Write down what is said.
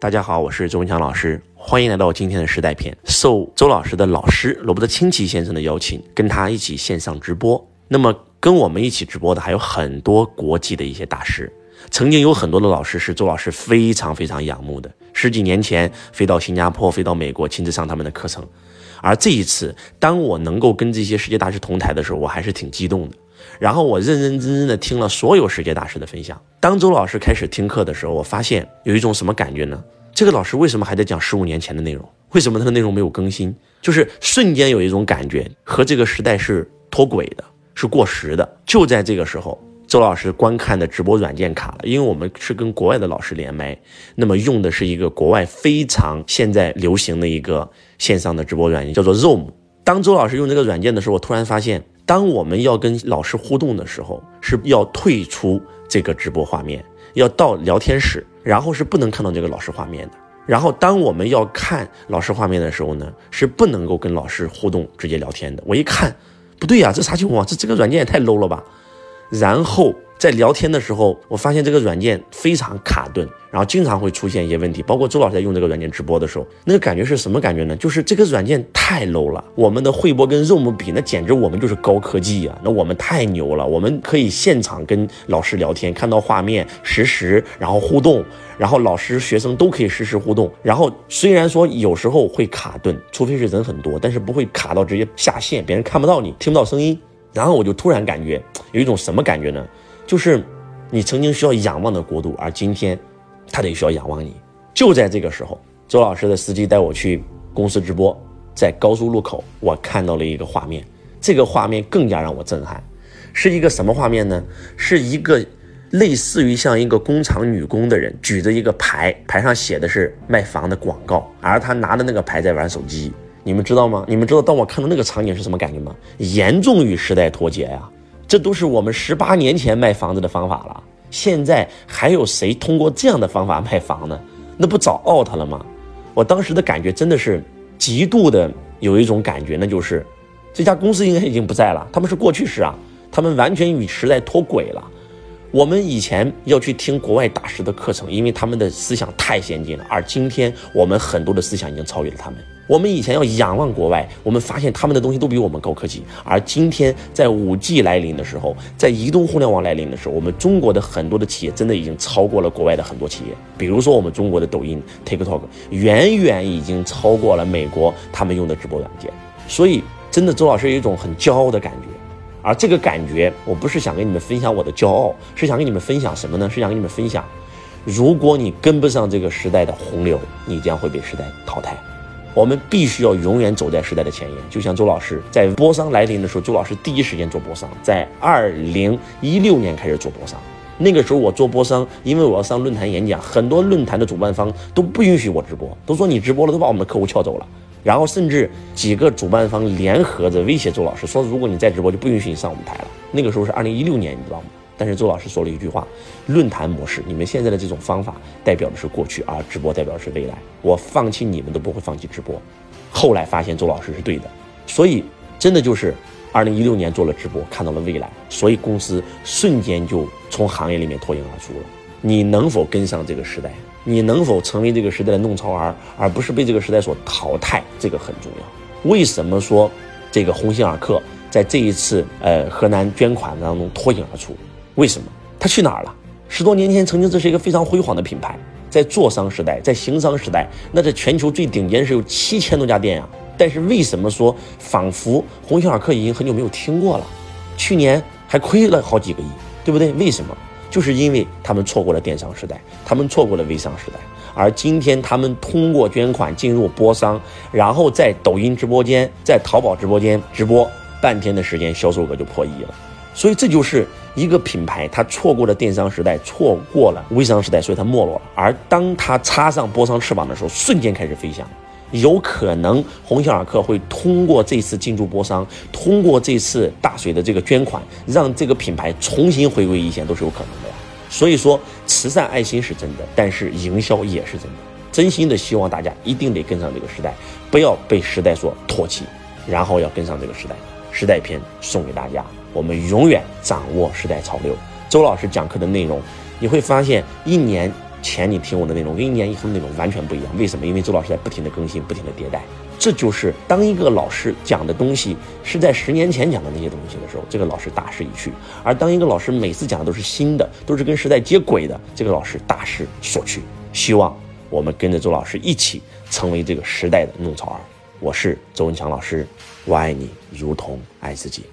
大家好，我是周文强老师，欢迎来到今天的时代篇。受周老师的老师罗伯特清崎先生的邀请，跟他一起线上直播。那么跟我们一起直播的还有很多国际的一些大师，曾经有很多的老师是周老师非常非常仰慕的。十几年前飞到新加坡，飞到美国，亲自上他们的课程。而这一次，当我能够跟这些世界大师同台的时候，我还是挺激动的。然后我认认真真的听了所有世界大师的分享。当周老师开始听课的时候，我发现有一种什么感觉呢？这个老师为什么还在讲十五年前的内容？为什么他的内容没有更新？就是瞬间有一种感觉和这个时代是脱轨的，是过时的。就在这个时候，周老师观看的直播软件卡了，因为我们是跟国外的老师连麦，那么用的是一个国外非常现在流行的一个线上的直播软件，叫做 Zoom。当周老师用这个软件的时候，我突然发现。当我们要跟老师互动的时候，是要退出这个直播画面，要到聊天室，然后是不能看到这个老师画面的。然后当我们要看老师画面的时候呢，是不能够跟老师互动、直接聊天的。我一看，不对呀，这啥情况？这这个软件也太 low 了吧！然后。在聊天的时候，我发现这个软件非常卡顿，然后经常会出现一些问题。包括周老师在用这个软件直播的时候，那个感觉是什么感觉呢？就是这个软件太 low 了。我们的汇播跟 Zoom 比，那简直我们就是高科技啊！那我们太牛了，我们可以现场跟老师聊天，看到画面实时，然后互动，然后老师学生都可以实时互动。然后虽然说有时候会卡顿，除非是人很多，但是不会卡到直接下线，别人看不到你，听不到声音。然后我就突然感觉有一种什么感觉呢？就是你曾经需要仰望的国度，而今天他得需要仰望你。就在这个时候，周老师的司机带我去公司直播，在高速路口，我看到了一个画面，这个画面更加让我震撼，是一个什么画面呢？是一个类似于像一个工厂女工的人举着一个牌，牌上写的是卖房的广告，而他拿着那个牌在玩手机。你们知道吗？你们知道当我看到那个场景是什么感觉吗？严重与时代脱节呀！这都是我们十八年前卖房子的方法了，现在还有谁通过这样的方法卖房呢？那不早 out 了吗？我当时的感觉真的是极度的有一种感觉，那就是这家公司应该已经不在了，他们是过去式啊，他们完全与时代脱轨了。我们以前要去听国外大师的课程，因为他们的思想太先进了，而今天我们很多的思想已经超越了他们。我们以前要仰望国外，我们发现他们的东西都比我们高科技。而今天在五 G 来临的时候，在移动互联网来临的时候，我们中国的很多的企业真的已经超过了国外的很多企业。比如说我们中国的抖音 TikTok，远远已经超过了美国他们用的直播软件。所以，真的周老师有一种很骄傲的感觉。而这个感觉，我不是想跟你们分享我的骄傲，是想跟你们分享什么呢？是想跟你们分享，如果你跟不上这个时代的洪流，你将会被时代淘汰。我们必须要永远走在时代的前沿。就像周老师在波商来临的时候，周老师第一时间做波商，在二零一六年开始做波商。那个时候我做波商，因为我要上论坛演讲，很多论坛的主办方都不允许我直播，都说你直播了都把我们的客户撬走了。然后甚至几个主办方联合着威胁周老师，说如果你再直播，就不允许你上我们台了。那个时候是二零一六年，你知道吗？但是周老师说了一句话：论坛模式，你们现在的这种方法代表的是过去，而直播代表的是未来。我放弃你们都不会放弃直播。后来发现周老师是对的，所以真的就是二零一六年做了直播，看到了未来，所以公司瞬间就从行业里面脱颖而出了。你能否跟上这个时代？你能否成为这个时代的弄潮儿，而不是被这个时代所淘汰？这个很重要。为什么说这个鸿星尔克在这一次呃河南捐款当中脱颖而出？为什么？他去哪儿了？十多年前曾经这是一个非常辉煌的品牌，在做商时代，在行商时代，那在全球最顶尖是有七千多家店呀。但是为什么说仿佛鸿星尔克已经很久没有听过了？去年还亏了好几个亿，对不对？为什么？就是因为他们错过了电商时代，他们错过了微商时代，而今天他们通过捐款进入播商，然后在抖音直播间、在淘宝直播间直播半天的时间，销售额就破亿了。所以这就是一个品牌，它错过了电商时代，错过了微商时代，所以它没落了。而当它插上播商翅膀的时候，瞬间开始飞翔。有可能鸿星尔克会通过这次进驻波商，通过这次大水的这个捐款，让这个品牌重新回归一线，都是有可能的呀。所以说，慈善爱心是真的，但是营销也是真的。真心的希望大家一定得跟上这个时代，不要被时代所唾弃，然后要跟上这个时代。时代篇送给大家，我们永远掌握时代潮流。周老师讲课的内容，你会发现一年。前你听我的内容跟一年以后的内容完全不一样。为什么？因为周老师在不停的更新，不停的迭代。这就是当一个老师讲的东西是在十年前讲的那些东西的时候，这个老师大势已去；而当一个老师每次讲的都是新的，都是跟时代接轨的，这个老师大势所趋。希望我们跟着周老师一起成为这个时代的弄潮儿。我是周文强老师，我爱你如同爱自己。